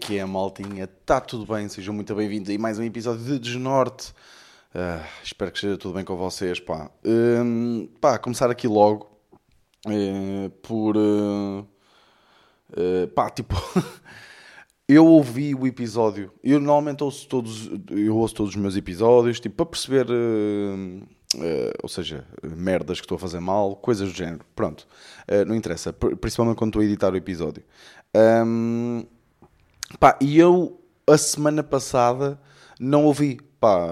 Que é, maltinha? Está tudo bem? Sejam muito bem-vindos a mais um episódio de Desnorte. Ah, espero que esteja tudo bem com vocês, pá. Hum, pá, começar aqui logo eh, por... eh, eh, pá, tipo... eu ouvi o episódio. Eu normalmente ouço todos, eu ouço todos os meus episódios, tipo, para perceber... eh, eh, ou seja, merdas que estou a fazer mal, coisas do género. Pronto. Eh, não interessa. Pr- Principalmente quando estou a editar o episódio. Hum, Pá, e eu, a semana passada, não ouvi. Pá,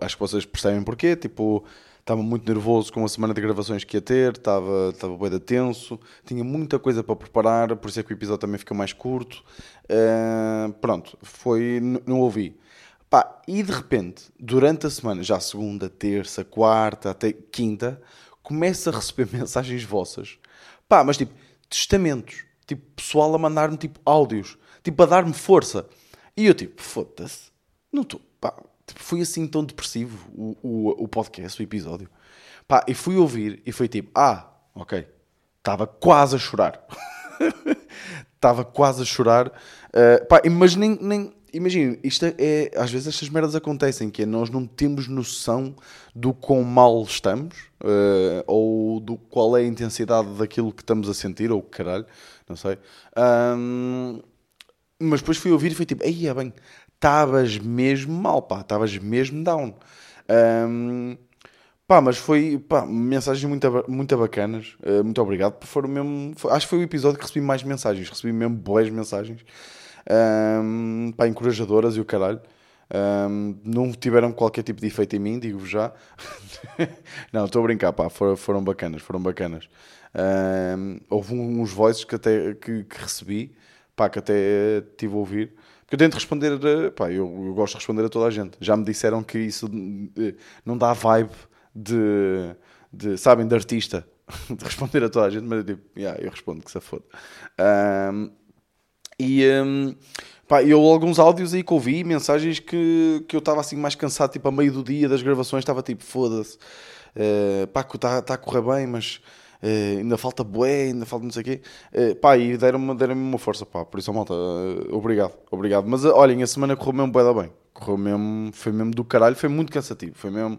acho que vocês percebem porquê. Tipo, estava muito nervoso com a semana de gravações que ia ter, estava, estava bem tenso, tinha muita coisa para preparar, por isso é que o episódio também ficou mais curto. Ah, pronto, foi, não ouvi. Pá, e de repente, durante a semana, já segunda, terça, quarta, até quinta, começo a receber mensagens vossas. Pá, mas tipo, testamentos. Tipo, pessoal a mandar-me tipo áudios. Tipo, a dar-me força. E eu tipo, foda-se. Não estou. Pá, tipo, foi assim tão depressivo o, o, o podcast, o episódio. Pá, e fui ouvir e foi tipo, ah, ok. Estava quase a chorar. Estava quase a chorar. Uh, pá, mas nem, nem imagina, isto é, às vezes estas merdas acontecem, que é nós não temos noção do quão mal estamos, uh, ou do qual é a intensidade daquilo que estamos a sentir, ou caralho, não sei. Ahm, mas depois fui ouvir e foi tipo, aí é bem, estavas mesmo mal, pá, estavas mesmo down. Ahm, pá, mas foi, pá, mensagens muito, muito bacanas, eh, muito obrigado, porque foram mesmo, foi- acho que foi o episódio que recebi mais mensagens, recebi mesmo boas mensagens, Ahm, pá, encorajadoras e o caralho. Ahm, não tiveram qualquer tipo de efeito em mim, digo-vos já. não, estou a brincar, pá, foram, foram bacanas, foram bacanas. Ahm, houve um- uns voices que até que, que recebi, pá, que até tive a ouvir. Porque eu tento responder, pá, eu, eu gosto de responder a toda a gente. Já me disseram que isso eh, não dá vibe de, de sabem, de artista, de responder a toda a gente, mas eu digo, yeah, eu respondo que se foda. Ahm, e hum, pá, eu alguns áudios aí que ouvi, mensagens que, que eu estava assim mais cansado, tipo a meio do dia das gravações, estava tipo, foda-se, eh, pá, que está tá a correr bem, mas eh, ainda falta bué, ainda falta não sei o quê. Eh, pá, e deram-me deram uma força, pá, por isso, malta, eh, obrigado, obrigado. Mas olhem, a semana correu mesmo bué da bem, correu mesmo, foi mesmo do caralho, foi muito cansativo, foi mesmo,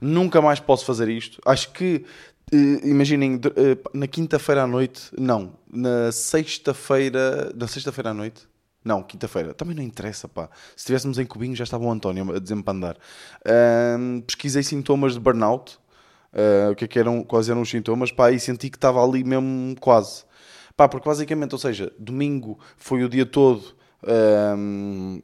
nunca mais posso fazer isto. Acho que imaginem, na quinta-feira à noite, não, na sexta-feira, na sexta-feira à noite, não, quinta-feira, também não interessa, pá. Se estivéssemos em Cubinho já estava o António a dizer-me para andar. Ahm, pesquisei sintomas de burnout, ah, o que é que eram, quais eram os sintomas, pá, e senti que estava ali mesmo quase. Pá, porque basicamente, ou seja, domingo foi o dia todo, ahm,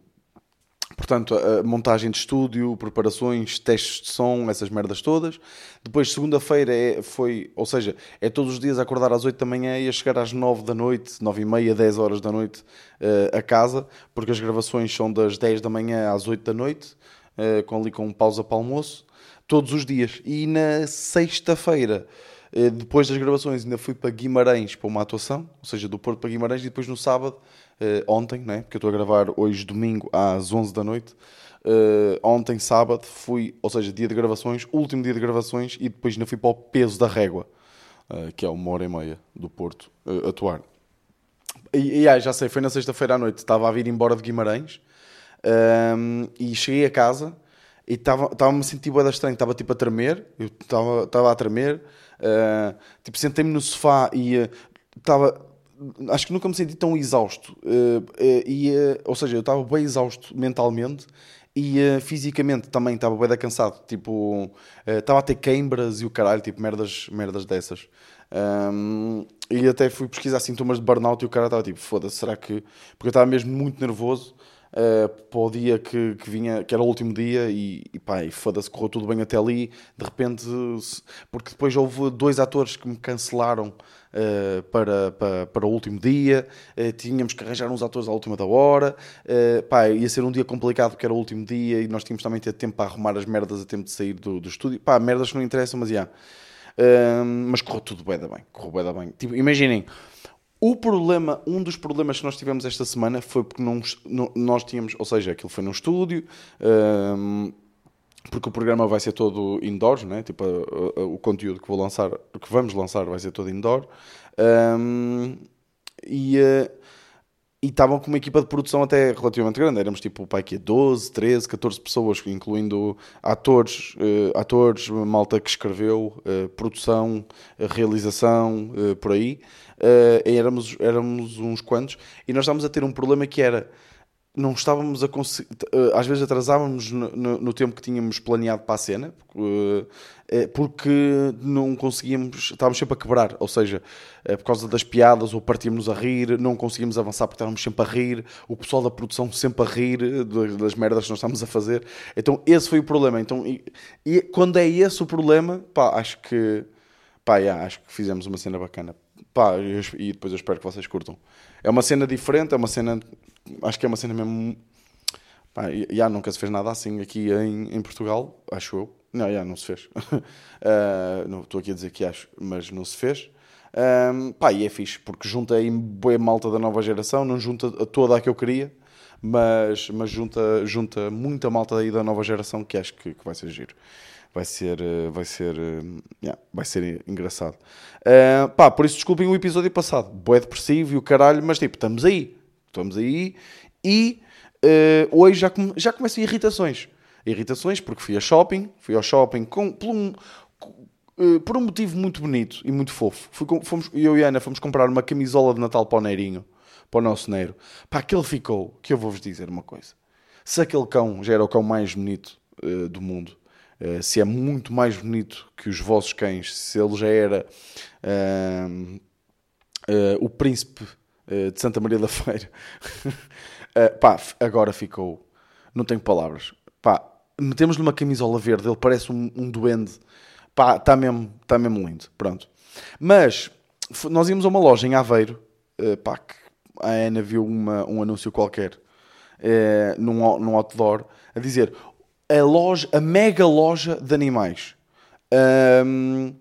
Portanto, a a montagem de estúdio, preparações, testes de som, essas merdas todas. Depois, segunda-feira é, foi, ou seja, é todos os dias acordar às 8 da manhã e a chegar às 9 da noite, 9 e meia, 10 horas da noite eh, a casa, porque as gravações são das 10 da manhã às 8 da noite, eh, com ali com pausa para almoço, todos os dias. E na sexta-feira, eh, depois das gravações, ainda fui para Guimarães para uma atuação, ou seja, do Porto para Guimarães, e depois no sábado, eh, ontem, né, porque eu estou a gravar hoje domingo às 11 da noite, eh, ontem sábado fui, ou seja, dia de gravações, último dia de gravações, e depois ainda fui para o peso da régua, que é uma hora e meia do Porto, atuar. E, e ah, já sei, foi na sexta-feira à noite, estava a vir embora de Guimarães ahm, e cheguei a casa e estava-me a sentir bué estranho, estava tipo a tremer, eu estava a tremer, ah, tipo sentei-me no sofá e estava, acho que nunca me senti tão exausto, ah, e, ou seja, eu estava bem exausto mentalmente e fisicamente também estava bem cansado, tipo, estava a ter queimbras e o caralho, tipo merdas, merdas dessas. Um, e até fui pesquisar sintomas de burnout e o cara estava tipo, foda-se, será que. Porque eu estava mesmo muito nervoso uh, para o dia que, que vinha, que era o último dia, e, e pá, e foda-se, correu tudo bem até ali. De repente, porque depois houve dois atores que me cancelaram uh, para, para, para o último dia, uh, tínhamos que arranjar uns atores à última da hora, uh, pá, ia ser um dia complicado porque era o último dia e nós tínhamos também ter tempo para arrumar as merdas a tempo de sair do, do estúdio. Pá, merdas que não interessam, mas já. Um, mas correu tudo bem da bem. Correu bem da bem. Tipo, imaginem, o problema, um dos problemas que nós tivemos esta semana foi porque não, não- nós tínhamos, ou seja, aquilo foi num estúdio, um, porque o programa vai ser todo indoors, né? tipo, a- a- o conteúdo que vou lançar, que vamos lançar vai ser todo indoor. Um, e, eh, e estavam com uma equipa de produção até relativamente grande. Éramos tipo, pai, que 12, 13, 14 pessoas, incluindo atores, uh, atores, malta que escreveu, uh, produção, realização, por aí. Éramos, éramos uns quantos. E nós estávamos a ter um problema que era não estávamos a conseguir. Eh, às vezes atrasávamos no, no, no, tempo que tínhamos planeado para a cena, porque, eh, não conseguíamos. Estávamos sempre a quebrar, ou seja, por causa das piadas, ou partíamos a rir, não conseguíamos avançar porque estávamos sempre a rir, o pessoal da produção sempre a rir das merdas que nós estávamos a fazer. Então esse foi o problema. Então, e, e quando é esse o problema, pá, acho que. Pá, yeah, acho que fizemos uma cena bacana. Pá, e depois eu espero que vocês curtam. É uma cena diferente, é uma cena acho que é uma cena mesmo. Pá, já nunca se fez nada assim aqui em, em Portugal, acho eu. Não, já não se fez. uh, não estou aqui a dizer que acho, mas não se fez. Um, pá, e é fixe, porque junta aí boa malta da nova geração, não junta a toda a que eu queria, mas, mas junta, junta muita malta aí da nova geração que acho que, que vai ser giro. Vai ser, eh, vai ser, eh, yeah, vai ser engraçado. Uh, pá, por isso desculpem o episódio passado. Boé depressivo e o caralho, mas tipo, estamos aí. Estamos aí e uh, hoje já, come, já começam irritações. Irritações porque fui a shopping, fui ao shopping com, por, um, por um motivo muito bonito e muito fofo. Fui fomos, eu e a Ana fomos comprar uma camisola de Natal para o Neirinho, para o nosso Neiro. Pá, aquele ficou, que eu vou-vos dizer uma coisa. Se aquele cão já era o cão mais bonito do mundo, se é muito mais bonito que os vossos cães, se ele já era uh, o príncipe eh, de Santa Maria da Feira. pá, agora ficou. Não tenho palavras. Pá, metemos-lhe uma camisola verde, ele parece um, um duende. Pá, está mesmo, tá mesmo lindo. Pronto. Mas nós íamos a uma loja em Aveiro. Uh, pá, que a Ana viu uma, um anúncio qualquer uh, num, num outdoor a dizer a loja, a mega loja de animais. Um,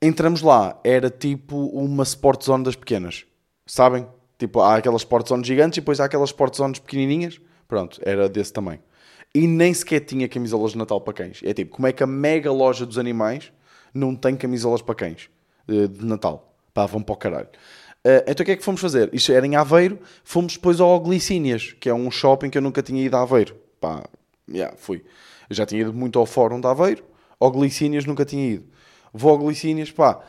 entramos lá, era tipo uma sport zone das pequenas. Sabem? Tipo, há aquelas sport zones gigantes e depois há aquelas sport zones pequenininhas. Pronto, era desse tamanho. E nem sequer tinha camisolas de Natal para cães. É tipo, como é que a mega loja dos animais não tem camisolas para cães eh, de Natal? Pá, vão para o caralho. Uh, então o que é que fomos fazer? Isto era em Aveiro, fomos depois ao Glicínias, que é um shopping que eu nunca tinha ido a Aveiro. Pá, yeah, fui. Eu já tinha ido muito ao Fórum de Aveiro, ao Glicínias nunca tinha ido. Vou ao Glicínias, pá,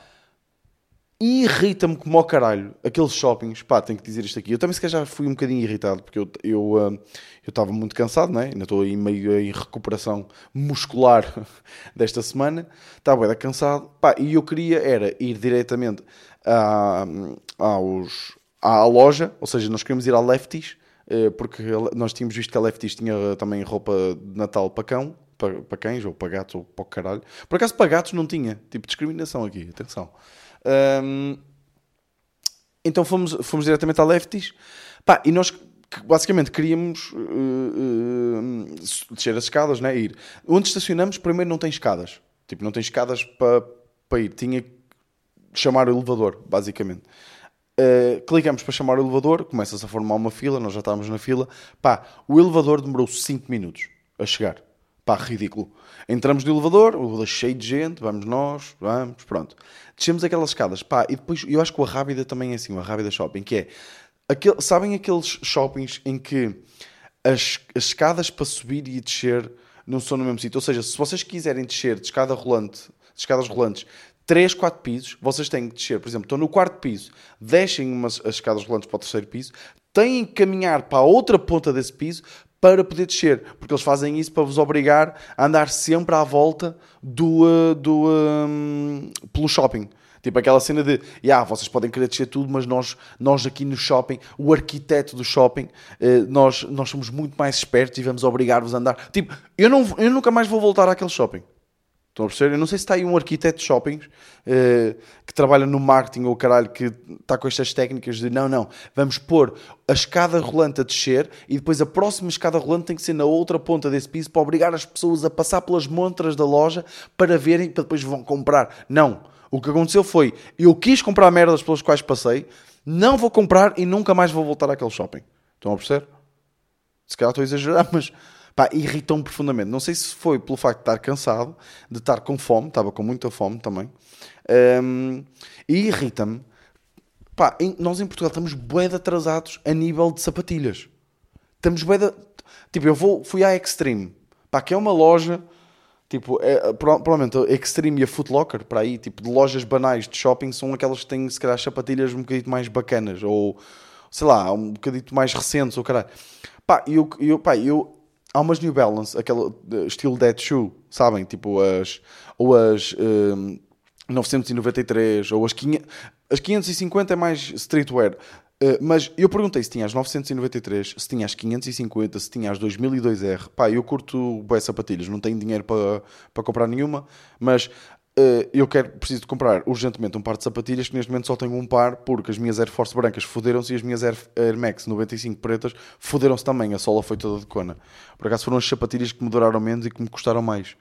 irrita-me como ao caralho aqueles shoppings. Pá, tenho que dizer isto aqui. Eu também se calhar já fui um bocadinho irritado porque eu eu eu estava muito cansado, né? ainda estou aí meio em recuperação muscular desta semana. Estava bem cansado. Pá, e eu queria era ir diretamente à, aos, à loja, ou seja, nós queríamos ir à Lefties. Uh, porque nós tínhamos visto que a Lefties tinha também roupa de Natal para cão, para, para cães, ou para gatos, ou para o caralho. Por acaso para gatos não tinha, tipo discriminação aqui, atenção. Um, então fomos, fomos diretamente à Lefties. Pá, e nós basicamente queríamos uh, uh, descer as escadas, né? ir. Onde estacionamos, primeiro não tem escadas. Tipo, não tem escadas para pa ir. Tinha que chamar o elevador, basicamente. Uh, clicamos para chamar o elevador, começa-se a formar uma fila, nós já estávamos na fila. Pá, o elevador demorou 5 minutos a chegar. Pá, ridículo. Entramos no elevador, o elevador cheio de gente, vamos nós, vamos, pronto. Descemos aquelas escadas, pá, e depois, eu acho que o Rábida também é assim, o Rábida Shopping, que é, aquele, sabem aqueles shoppings em que as, as escadas para subir e descer não são no mesmo sítio? Ou seja, se vocês quiserem descer de escada rolante, de escadas rolantes, 3, 4 pisos, vocês têm que descer, por exemplo, estão no quarto piso, deixem umas, as escadas rolantes para o terceiro piso, têm que caminhar para a outra ponta desse piso para poder descer, porque eles fazem isso para vos obrigar a andar sempre à volta do, uh, do um, pelo shopping. Tipo aquela cena de, yeah, vocês podem querer descer tudo, mas nós, nós aqui no shopping, o arquiteto do shopping, uh, nós, nós somos muito mais espertos e vamos obrigar-vos a andar. Tipo, eu, não, eu nunca mais vou voltar àquele shopping. Estão a perceber? Eu não sei se está aí um arquiteto de shoppings uh, que trabalha no marketing ou caralho que está com estas técnicas de não, não, vamos pôr a escada rolante a descer e depois a próxima escada rolante tem que ser na outra ponta desse piso para obrigar as pessoas a passar pelas montras da loja para verem para depois vão comprar. Não. O que aconteceu foi eu quis comprar merdas pelas quais passei, não vou comprar e nunca mais vou voltar àquele shopping. Estão a perceber? Se calhar estou a exagerar, mas pá, irritou-me profundamente. Não sei se foi pelo facto de estar cansado, de estar com fome, estava com muita fome também, um, e irrita-me Pá, em- nós em Portugal estamos bué de atrasados a nível de sapatilhas. Estamos bué de... Tipo, eu vou, fui à Extreme. Pá, que é uma loja... Tipo, é, pro- provavelmente a Extreme e a Foot Locker, para aí, tipo, de lojas banais de shopping, são aquelas que têm, se calhar, sapatilhas um bocadinho mais bacanas, ou, sei lá, um bocadinho mais recentes, ou caralho. Pá, eu, eu, pá, eu, há umas New Balance, aquela, eh, estilo Dead Shoe, sabem? Tipo, as, ou as hum, 993, ou as 500, as 550 é mais streetwear. Uh, mas eu perguntei se tinha as 993, se tinha as 550, se tinha as 2002R. Pá, eu curto bué sapatilhas, não tenho dinheiro para para comprar nenhuma, mas eu quero, preciso de comprar urgentemente um par de sapatilhas que neste momento só tenho um par porque as minhas Air Force brancas foderam-se e as minhas Air, Air Max 95 pretas foderam-se também, a sola foi toda de cona. Por acaso foram as sapatilhas que me duraram menos e que me custaram mais.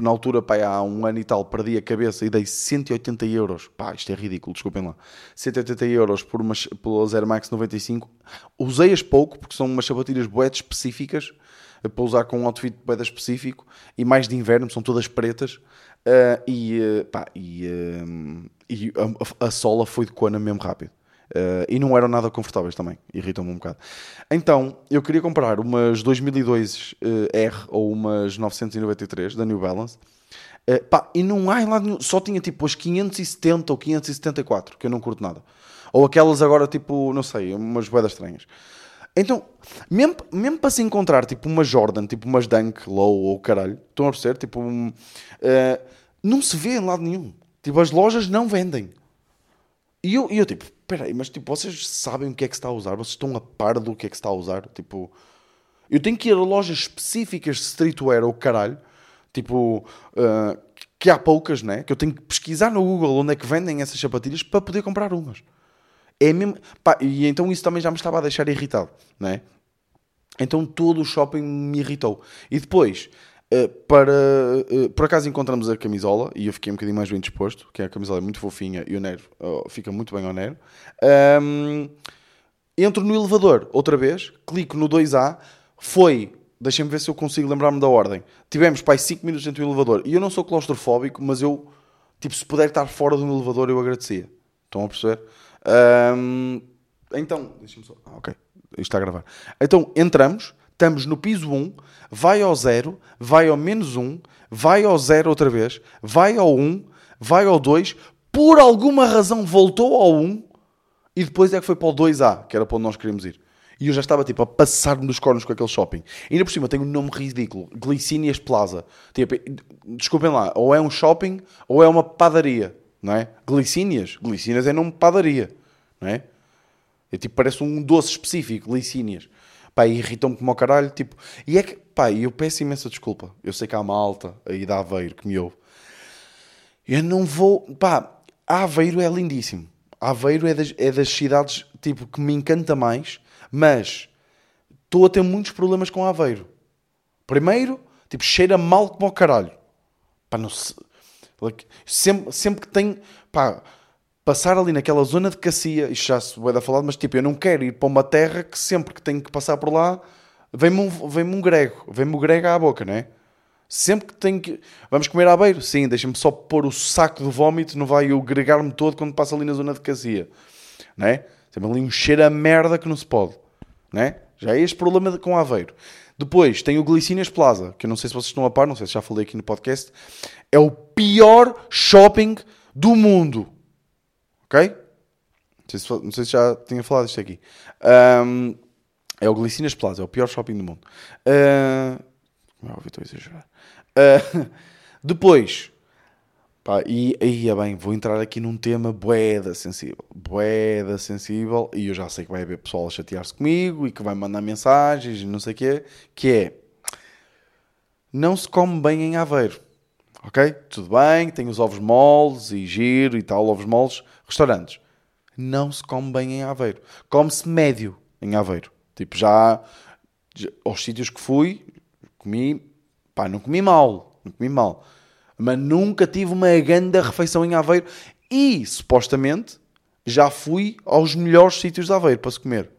Na altura, pá, há um ano e tal, perdi a cabeça e dei 180 euros. Pá, isto é ridículo, desculpem lá. 180 euros por umas, pelas Air Max 95. Usei-as pouco, porque são umas sapatilhas boetes específicas, eh, para usar com um outfit boeda específico, e mais de inverno, são todas pretas. Ah, e, eh, pá, e, eh, e a, a sola foi de cona mesmo rápido. Uh, e não eram nada confortáveis também, irritam-me um bocado. Então, eu queria comprar umas 2002 uh, R ou umas 993 da New Balance. Uh, pá, e não há em lado nenhum, só tinha tipo as 570 ou 574, que eu não curto nada. Ou aquelas agora tipo, não sei, umas boedas estranhas. Então, mesmo, mesmo para se encontrar tipo uma Jordan, tipo umas Dunk Low ou caralho, estão a perceber? Tipo, um, uh, não se vê em lado nenhum. Tipo, as lojas não vendem. E eu, e eu tipo, peraí, mas tipo, vocês sabem o que é que se está a usar? Vocês estão a par do que é que se está a usar? Tipo, eu tenho que ir a lojas específicas de streetwear ou caralho, tipo, uh, que há poucas, né? Que eu tenho que pesquisar no Google onde é que vendem essas sapatilhas para poder comprar umas. É mesmo, pá, e então isso também já me estava a deixar irritado, né? Então todo o shopping me irritou. E depois, Uh, para uh, por acaso encontramos a camisola e eu fiquei um bocadinho mais bem disposto, que a camisola é muito fofinha e o Nero uh, fica muito bem ao Nero. Um, entro no elevador outra vez, clico no 2A, foi, deixem-me ver se eu consigo lembrar-me da ordem. Tivemos pai 5 minutos dentro do elevador e eu não sou claustrofóbico, mas eu, tipo, se puder estar fora do elevador, eu agradecia. Estão a perceber? Um, então, deixem-me só. Ah, ok, isto está a gravar. Então entramos estamos no piso 1, vai ao 0, vai ao menos 1, vai ao 0 outra vez, vai ao 1, vai ao 2, por alguma razão voltou ao 1 e depois é que foi para o 2A, que era para onde nós queríamos ir. E eu já estava tipo a passar-me dos cornos com aquele shopping. E ainda por cima tem um nome ridículo: Glicínias Plaza. Tipo, desculpem lá, ou é um shopping ou é uma padaria, não é? Glicínias? Glicínias é nome de padaria, não é? É tipo, parece um doce específico, Glicínias pá, irritam-me como ao caralho, tipo, e é que, pá, eu peço imensa desculpa, eu sei que há malta aí da Aveiro que me ouve, eu não vou, pá, Aveiro é lindíssimo, Aveiro é das, é das cidades, tipo, que me encanta mais, mas estou a ter muitos problemas com Aveiro. Primeiro, tipo, cheira mal como ao caralho, pá, não sei, sempre, sempre que tem, pá, passar ali naquela zona de Cacia, isto já se vai dar falado, mas tipo, eu não quero ir para uma terra que sempre que tenho que passar por lá, vem-me um, vem um grego, vem-me o grego à boca, não é? Sempre que tenho que. Vamos comer à beira? Sim, deixa-me só pôr o saco de vómito, não vai eu gregar-me todo quando passo ali na zona de Cacia, não é? Tem ali um cheiro a merda que não se pode, não é? Já é este problema com Aveiro. Depois tem o Glicínias Plaza, que eu não sei se vocês estão a par, não sei se já falei aqui no podcast, é o pior shopping do mundo. Ok? Não sei se, não sei se já tinha falado isto aqui. Um, é o Glicinas Plaza, é o pior shopping do mundo. Uh, não, estou a exagerar. Uh, depois, pá, e aí é bem, vou entrar aqui num tema boeda sensível. Boeda sensível, e eu já sei que vai haver pessoal a chatear-se comigo e que vai mandar mensagens e não sei o quê, que é não se come bem em Aveiro. Ok? Tudo bem, tem os ovos moles e giro e tal, ovos moles, restaurantes. Não se come bem em Aveiro. Come-se médio em Aveiro. Tipo, já, já, aos sítios que fui, comi, pá, não comi mal, não comi mal. Mas nunca tive uma grande refeição em Aveiro e, supostamente, já fui aos melhores sítios de Aveiro para se comer.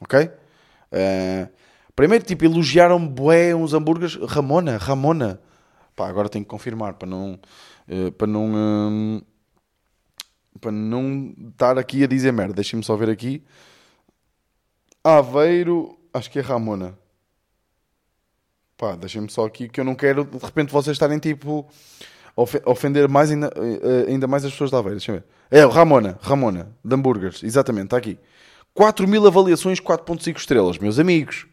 Ok? Uh, primeiro, tipo, elogiaram-me bué uns hambúrgueres. Ramona, Ramona. Pá, agora tenho que confirmar para não... Uh, para não... Uh, para não estar aqui a dizer merda. Deixem-me só ver aqui. Aveiro, acho que é Ramona. Pá, deixem-me só aqui que eu não quero de repente vocês estarem tipo ofender mais ainda, eh, ainda mais as pessoas da Aveiro. Deixa-me ver. É, Ramona, Ramona, de hambúrgueres, exatamente, está aqui. 4 mil avaliações, 4.5 estrelas, meus amigos.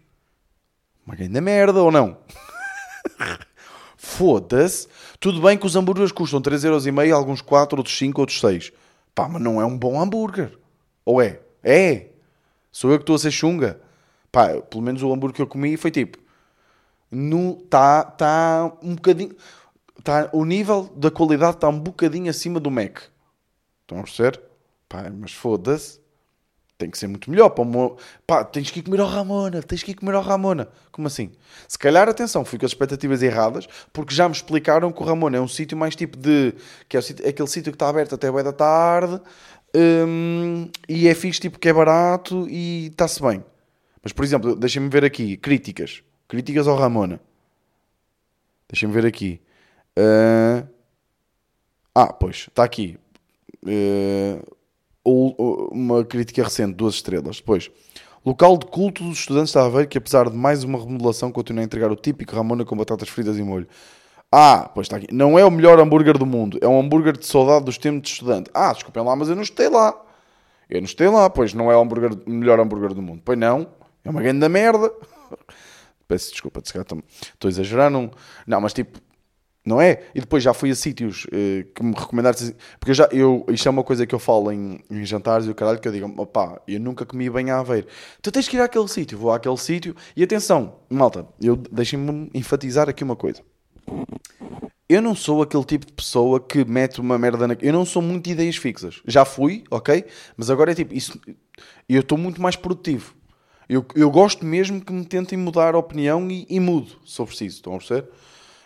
Uma grande merda ou não? Foda-se. Tudo bem que os hambúrgueres custam 3,5€, alguns 4, outros 5, outros 6. Pá, mas não é um bom hambúrguer. Ou é? É. Sou eu que estou a ser chunga. Pá, pelo menos o hambúrguer que eu comi foi tipo... Está tá um bocadinho... Tá, o nível da qualidade está um bocadinho acima do Mac. Estão a perceber? Pá, mas foda-se tem que ser muito melhor. Para uma... Pá, tens que ir comer ao Ramona, tens que ir comer ao Ramona. Como assim? Se calhar, atenção, fui com as expectativas erradas, porque já me explicaram que o Ramona é um sítio mais tipo de. que é, o sítio, é aquele sítio que está aberto até a da tarde hum, e é fixe, tipo, que é barato e está-se bem. Mas, por exemplo, deixem-me ver aqui, críticas. Críticas ao Ramona. Deixem-me ver aqui. Uh... Ah, pois, está aqui. Uh uma crítica recente, duas estrelas. Depois, local de culto dos estudantes de Aveiro, que apesar de mais uma remodelação, continua a entregar o típico Ramona com batatas fritas e molho. Ah, pois está aqui. Não é o melhor hambúrguer do mundo. É um hambúrguer de saudade dos tempos de estudante. Ah, desculpem lá, mas eu não estei lá. Eu não estei lá, pois não é o hambúrguer, melhor hambúrguer do mundo. Pois não. É uma grande merda. Peço desculpa, estou a exagerar. Não, não mas tipo, não é? E depois já fui a sítios uh, que me recomendaram. Porque eu já, eu, isto é uma coisa que eu falo em, em jantares e o caralho, que eu digo, opá, eu nunca comi bem a Aveiro. Tu tens que ir àquele sítio, vou àquele sítio. E atenção, malta, eu deixem-me enfatizar aqui uma coisa. Eu não sou aquele tipo de pessoa que mete uma merda na. Eu não sou muito de ideias fixas. Já fui, ok? Mas agora é tipo, isso. Eu estou muito mais produtivo. Eu, eu gosto mesmo que me tentem mudar a opinião e, e mudo, se for preciso. Estão a perceber?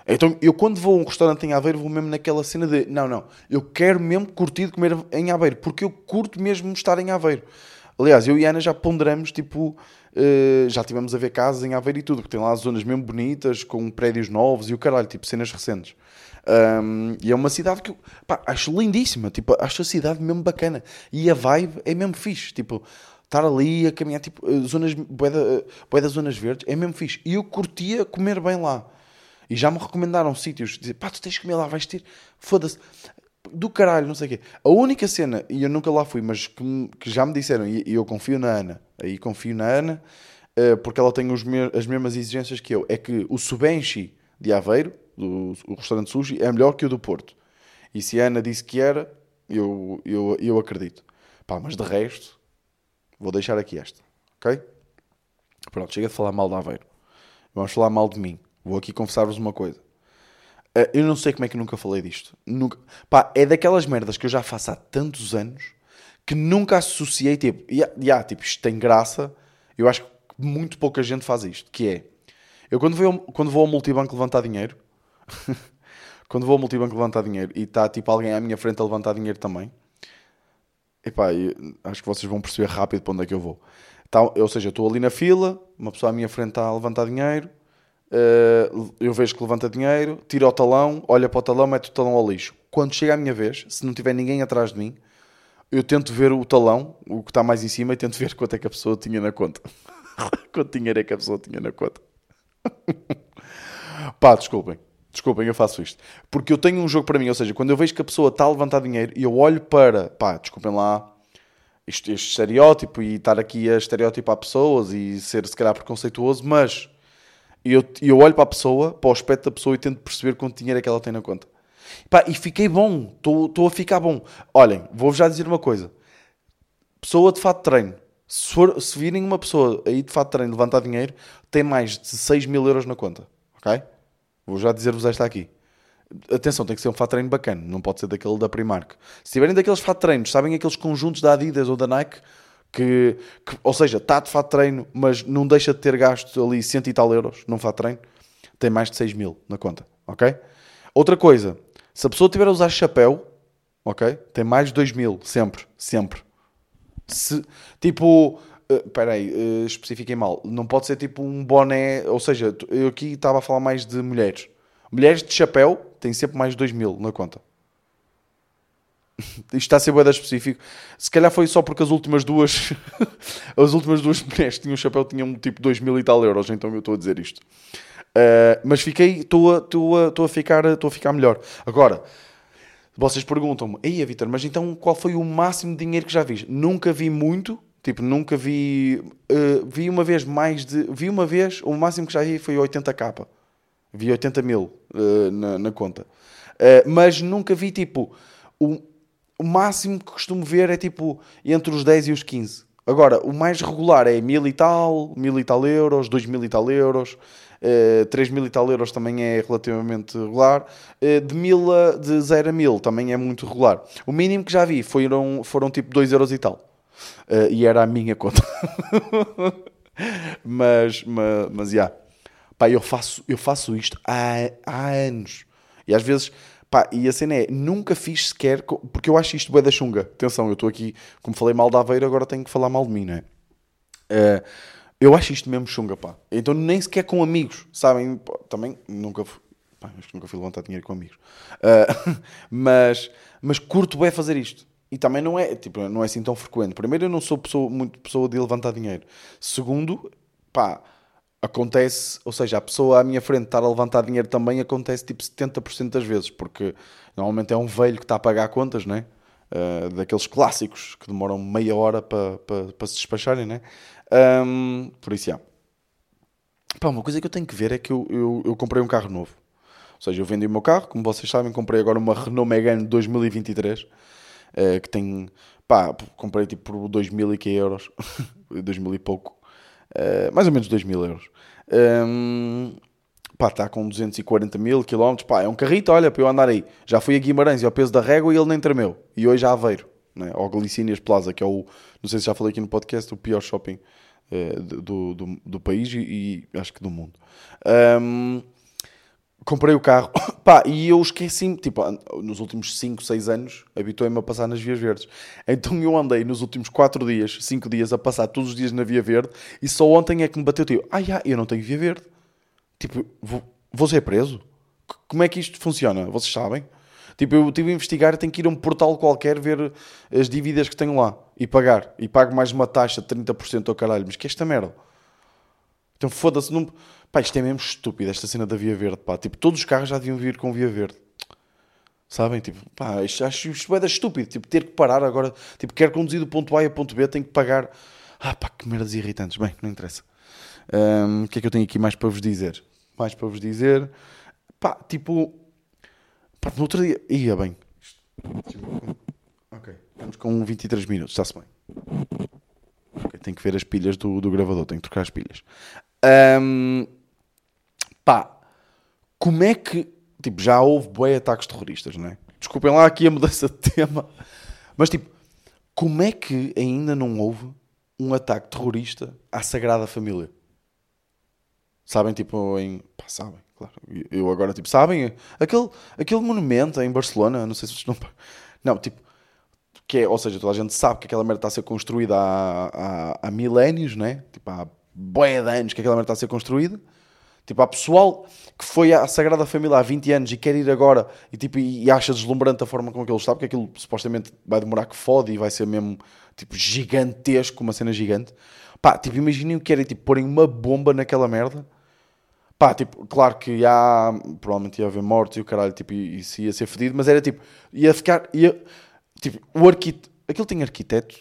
Então, eu quando vou a um restaurante em Aveiro, vou mesmo naquela cena de não, não, eu quero mesmo curtir de comer em Aveiro, porque eu curto mesmo estar em Aveiro. Aliás, eu e a Ana já ponderamos, tipo, uh, já tivemos a ver casas em Aveiro e tudo, porque tem lá zonas mesmo bonitas, com prédios novos e o caralho, tipo, cenas recentes. Um, e é uma cidade que eu pá, acho lindíssima, tipo, acho a cidade mesmo bacana. E a vibe é mesmo fixe, tipo, estar ali a caminhar, tipo, eh, zonas, bué, bué das zonas verdes, é mesmo fixe. E eu curtia comer bem lá. E já me recomendaram sítios, dizer, pá, tu tens que comer lá, vais ter, foda-se, do caralho, não sei o quê. A única cena, e eu nunca lá fui, mas que, que já me disseram, e, e, eu confio na Ana, aí confio na Ana, uh, porque ela tem me as mesmas exigências que eu, é que o Subenchi de Aveiro, do, o restaurante sushi, é melhor que o do Porto. E se a Ana disse que era, eu, eu, eu acredito. Pá, mas de resto, vou deixar aqui esta, ok? Pronto, chega de falar mal de Aveiro. Vamos falar mal de mim. Vou aqui confessar-vos uma coisa. Uh, eu não sei como é que nunca falei disto. Nunca... Pá, é daquelas merdas que eu já faço há tantos anos que nunca associei, tipo, yeah, yeah, tipo, isto tem graça. Eu acho que muito pouca gente faz isto, que é, eu quando vou, quando vou ao multibanco levantar dinheiro, quando vou ao multibanco levantar dinheiro e está, tipo, alguém à minha frente a levantar dinheiro também, epá, acho que vocês vão perceber rápido para onde é que eu vou. Tá, ou seja, estou ali na fila, uma pessoa à minha frente está a levantar dinheiro, Uh, eu vejo que levanta dinheiro, tira o talão, olha para o talão, mete o talão ao lixo. Quando chega a minha vez, se não tiver ninguém atrás de mim, eu tento ver o talão, o que está mais em cima, e tento ver quanto é que a pessoa tinha na conta. quanto dinheiro é que a pessoa tinha na conta. Pá, desculpem. Desculpem, eu faço isto. Porque eu tenho um jogo para mim, ou seja, quando eu vejo que a pessoa está a levantar dinheiro e eu olho para, pá, desculpem lá, este, este estereótipo e estar aqui a estereotipar pessoas e ser se calhar preconceituoso, mas eu, eu olho para a pessoa, para o aspecto da pessoa e tento perceber quanto dinheiro é que ela tem na conta. Pá, e fiquei bom, estou a ficar bom. Olhem, vou-vos já dizer uma coisa. Pessoa de fato de treino. Se, for, se virem uma pessoa aí de fato de treino levantar dinheiro, tem mais de 6 mil euros na conta. Ok? Vou já dizer-vos esta aqui. Atenção, tem que ser um fato treino bacana, não pode ser daquele da Primark. Se tiverem daqueles fato treinos, sabem aqueles conjuntos da Adidas ou da Nike, que, que, ou seja, está de fato treino, mas não deixa de ter gasto ali cento e tal euros num fato treino, tem mais de 6 mil na conta, ok? Outra coisa, se a pessoa tiver a usar chapéu, ok? Tem mais de 2 mil, sempre, sempre. Se, tipo, uh, espera aí, uh, especifiquem mal, não pode ser tipo um boné, ou seja, eu aqui estava a falar mais de mulheres. Mulheres de chapéu têm sempre mais de 2 mil na conta. Isto está a ser boeda específico. Se calhar foi só porque as últimas duas as últimas duas mulheres que tinham chapéu tinham tipo 2 mil e tal euros, então eu estou a dizer isto. Uh, mas fiquei, estou a, estou a, estou a, ficar, estou a ficar melhor. Agora, vocês perguntam-me, ei, Vitor, mas então qual foi o máximo de dinheiro que já viste? Nunca vi muito, tipo, nunca vi. Uh, vi uma vez mais de. Vi uma vez, o máximo que já vi foi 80k. Vi 80 mil uh, na, na, conta. Uh, mas nunca vi tipo. O, o máximo que costumo ver é tipo entre os 10 e os 15. Agora, o mais regular é mil e tal, mil e tal euros, dois mil e tal euros. 3 eh, mil e tal euros também é relativamente regular. De, mil a, de 0 a 1000 também é muito regular. O mínimo que já vi foram, foram tipo 2 euros e tal. Uh, e era a minha conta. mas, mas, mas. Yeah. Pá, eu faço, eu faço isto há, há anos. E às vezes... Pá, e a cena é, nunca fiz sequer, porque eu acho isto bué da chunga. Atenção, eu estou aqui, como falei mal da Aveira, agora tenho que falar mal de mim, não é? Uh, eu acho isto mesmo chunga, pá. Então nem sequer com amigos, sabem? Pá, também nunca pá, acho que nunca fui levantar dinheiro com amigos. Uh, mas, mas curto bem fazer isto. E também não é, tipo, não é assim tão frequente. Primeiro, eu não sou pessoa, muito pessoa de levantar dinheiro. Segundo, pá, acontece, ou seja, a pessoa à minha frente estar a levantar dinheiro também acontece tipo 70% das vezes, porque normalmente é um velho que está a pagar contas, né? Uh, daqueles clássicos que demoram meia hora para, para, para se despacharem, né? Um, por isso, já. Pá, uma coisa que eu tenho que ver é que eu, eu, eu, comprei um carro novo. Ou seja, eu vendi o meu carro, como vocês sabem, comprei agora uma Renault Megane 2023, uh, que tem, pá, comprei tipo por 2 mil e que euros, 2 mil e pouco, uh, mais ou menos 2 mil euros. Um, pá, está com 240 mil quilómetros, pá, é um carrito, olha, para eu andar aí. Já fui a Guimarães e ao peso da régua e ele nem tremeu. E hoje a Aveiro né? ao Glicínias Plaza, que é o, não sei se já falei aqui no podcast, o pior shopping uh, do, do, do, país e, e, acho que do mundo. Um, comprei o carro, pá, e eu esqueci-me, tipo, nos últimos 5, 6 anos, habituei-me a passar nas vias verdes. Então eu andei nos últimos 4 dias, 5 dias, a passar todos os dias na via verde, e só ontem é que me bateu, tipo, ah, já, eu não tenho via verde. Tipo, vou, vou ser preso? Como é que isto funciona? Vocês sabem? Tipo, eu tive a investigar tenho que ir a um portal qualquer ver as dívidas que tenho lá e pagar. E pago mais uma taxa de 30% ao caralho. Mas que é esta merda? Então foda-se. Não... Pá, isto é mesmo estúpido, esta cena da Via Verde. Pá. Tipo, todos os carros já deviam vir com Via Verde. Sabem? Tipo, pá, isto, acho isto é estúpido. Tipo, ter que parar agora. Tipo, quero conduzir do ponto A ao ponto B, tenho que pagar. Ah, pá, que merdas irritantes. Bem, não interessa. Um, o que é que eu tenho aqui mais para vos dizer? Mais para vos dizer. Pá, tipo, Pá, no outro dia. Ia bem. Ok. Estamos com 23 minutos, está-se bem. Okay, tenho que ver as pilhas do, do gravador, tenho que trocar as pilhas. Um, pá, como é que. Tipo, já houve boi ataques terroristas, não é? Desculpem lá aqui a mudança de tema. Mas, tipo, como é que ainda não houve um ataque terrorista à Sagrada Família? Sabem, tipo, em. Pá, sabem claro. Eu agora, tipo, sabem? Aquele, aquele monumento em Barcelona, não sei se vocês não. Não, tipo, que é, ou seja, toda a gente sabe que aquela merda está a ser construída há, há, há milénios, né? Tipo, há boia de anos que aquela merda está a ser construída. Tipo, há pessoal que foi à Sagrada Família há 20 anos e quer ir agora e, tipo, e acha deslumbrante a forma como aquilo está, porque aquilo supostamente vai demorar que fode e vai ser mesmo, tipo, gigantesco, uma cena gigante. Pá, tipo, imaginem o que era, tipo, porem uma bomba naquela merda Pá, tipo, claro que há, provavelmente ia haver mortes e o caralho, tipo, isso ia ser fedido, mas era tipo, ia ficar, ia, tipo, o arquiteto, aquilo tem arquiteto,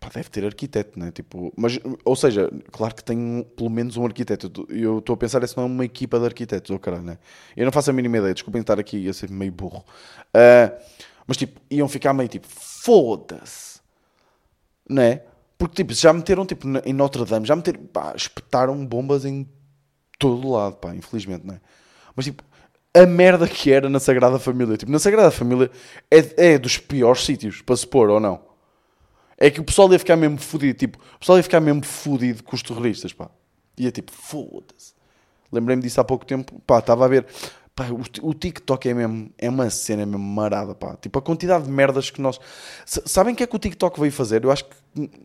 pá, deve ter arquiteto, né? Tipo, mas, ou seja, claro que tem pelo menos um arquiteto. Eu estou a pensar, se não é uma equipa de arquitetos, ou oh, caralho, né? Eu não faço a mínima ideia, desculpem estar aqui, ia ser meio burro. Uh, mas, tipo, iam ficar meio tipo, foda-se, né? Porque, tipo, já meteram, tipo, em Notre Dame, já meteram, pá, espetaram bombas em todo lado, pá, infelizmente, não é? Mas tipo, a merda que era na Sagrada Família, tipo, na Sagrada Família é, é dos piores sítios para se pôr, ou não? É que o pessoal ia ficar mesmo fodido, tipo, o pessoal ia ficar mesmo fodido com os terroristas, pá. Ia tipo, foda-se. Lembrei-me disso há pouco tempo, pá, estava a ver. Pá, o, o, TikTok é mesmo, é uma cena mesmo marada, pá. Tipo, a quantidade de merdas que nós... Sabem o que é que o TikTok veio fazer? Eu acho que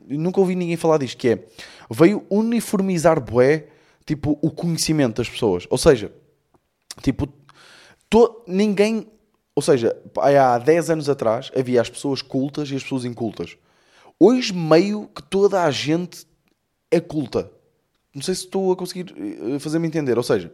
nunca ouvi ninguém falar disto, que é... Veio uniformizar bué tipo, o conhecimento das pessoas. Ou seja, tipo, to, ninguém. Ou seja, há 10 anos atrás havia as pessoas cultas e as pessoas incultas. Hoje, meio que toda a gente é culta. Não sei se estou a conseguir eh, fazer-me entender. Ou seja,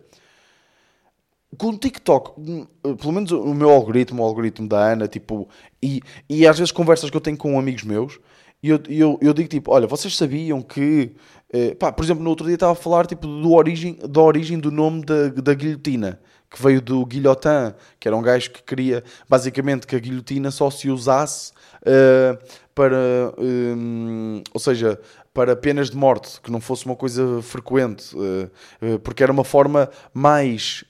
com o TikTok, hum, pelo menos o meu algoritmo, o algoritmo da Ana, tipo, e, e às vezes conversas que eu tenho com amigos meus, e eu, eu, eu digo tipo, olha, vocês sabiam que, eh, pá, por exemplo, no outro dia estava a falar tipo, do origem, da origem do nome da, da guilhotina, que veio do guilhotin, que era um gajo que queria, basicamente, que a guilhotina só se usasse uh, para, um, ou seja, para penas de morte, que não fosse uma coisa frequente, uh, porque era uma forma mais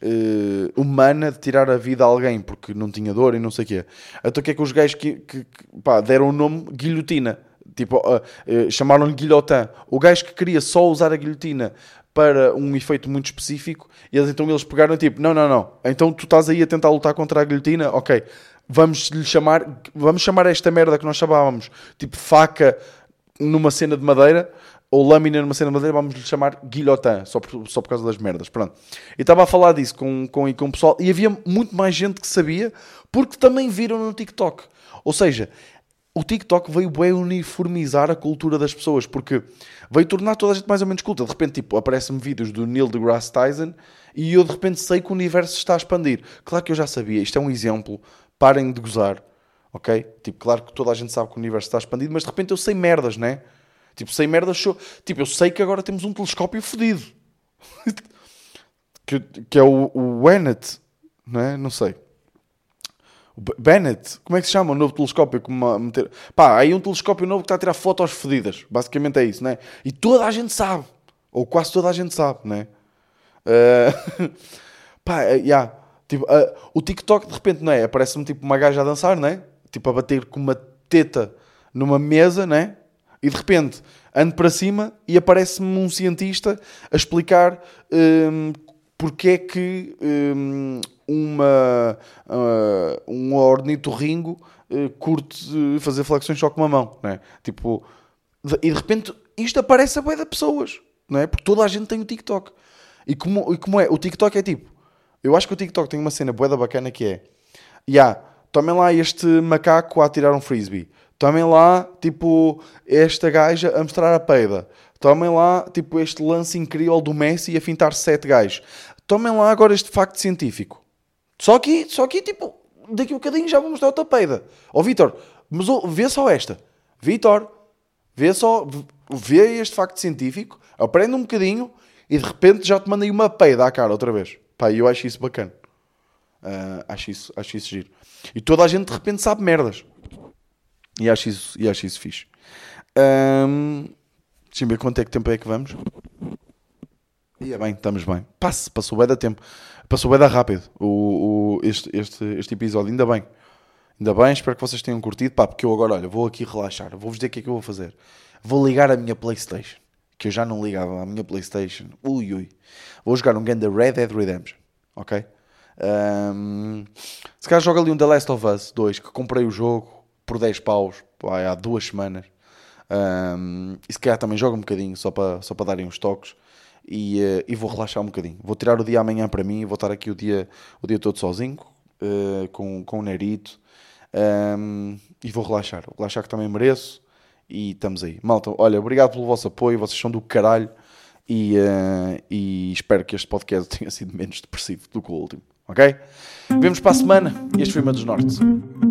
humana de tirar a vida a alguém, porque não tinha dor e não sei o quê. Então o que é que os gajos que, que, que pá, deram o nome guilhotina? Tipo, chamaram-lhe guilhotin. O gajo que queria só usar a guilhotina para um efeito muito específico, e eles, então eles pegaram tipo, não, não, não, então tu estás aí a tentar lutar contra a guilhotina, ok, vamos lhe chamar, vamos chamar esta merda que nós chamávamos, tipo faca numa cena de madeira, ou lâmina numa cena de madeira, vamos lhe chamar guilhotin, só por, só por causa das merdas, pronto. E estava a falar disso com, com, com o pessoal, e havia muito mais gente que sabia, porque também viram no TikTok. Ou seja, o TikTok veio bem uniformizar a cultura das pessoas, porque veio tornar toda a gente mais ou menos culta. De repente, tipo, aparecem-me vídeos do Neil deGrasse Tyson e eu de repente sei que o universo está a expandir. Claro que eu já sabia, isto é um exemplo, parem de gozar, ok? Tipo, claro que toda a gente sabe que o universo está expandido, mas de repente eu sei merdas, né? Tipo, sei merdas, show. tipo, eu sei que agora temos um telescópio fodido. que, que é o, o Wenet, não é? Não sei. Bennett, como é que se chama o novo telescópio? Como meter... Pá, aí um telescópio novo que está a tirar fotos fedidas. Basicamente é isso, né? E toda a gente sabe. Ou quase toda a gente sabe, né? Uh... Pá, uh, yeah. tipo, uh, o TikTok de repente, não é? Aparece-me tipo uma gaja a dançar, né? Tipo a bater com uma teta numa mesa, né? E de repente ando para cima e aparece-me um cientista a explicar um, porque é que um, uma, uh, um ornitorrinco uh, curte fazer flexões só com uma mão, né? Tipo, e de repente isto aparece a boia de pessoas, não é? Porque toda a gente tem o TikTok. E como, e como é? O TikTok é tipo, eu acho que o TikTok tem uma cena boeda bacana que é, já, yeah, tomem lá este macaco a tirar um frisbee, tomem lá, tipo, esta gaja a mostrar a peida, tomem lá, tipo, este lance incrível do Messi a fintar sete gajos, tomem lá agora este facto científico. Só que, só que tipo, daqui a um bocadinho já vou mostrar outra peida. Ó oh, Vitor, mas oh, vê só esta. Vitor, vê só, vê este facto científico, aprende um bocadinho e de repente já te mandei uma peida à cara outra vez. Pá, eu acho isso bacana. Uh, acho, isso, acho isso giro. E toda a gente de repente sabe merdas. E acho isso, e acho isso fixe. Um, Deixa-me ver quanto é que tempo é que vamos. E é bem, estamos bem. Passe, passou bem da tempo. Passou bem rápido o, o, este, este, este episódio, ainda bem. Ainda bem, espero que vocês tenham curtido. Pá, porque eu agora, olha, vou aqui relaxar. Vou-vos dizer o que é que eu vou fazer. Vou ligar a minha Playstation. Que eu já não ligava a minha Playstation. Ui, ui. Vou jogar um game da Red Dead Redemption. Ok? Um, se calhar joga ali um The Last of Us 2, que comprei o jogo por 10 paus pá, há duas semanas. Um, e se calhar também joga um bocadinho, só para só para darem uns toques e, uh, e vou relaxar um bocadinho. Vou tirar o dia amanhã para mim vou estar aqui o dia, o dia todo sozinho, uh, com, com o Nerito, um, e vou relaxar. Vou relaxar que também mereço e estamos aí. Malta, olha, obrigado pelo vosso apoio, vocês são do caralho e, uh, e espero que este podcast tenha sido menos depressivo do que o último, ok? Vemos para a semana. Este foi o meu dos. Norte.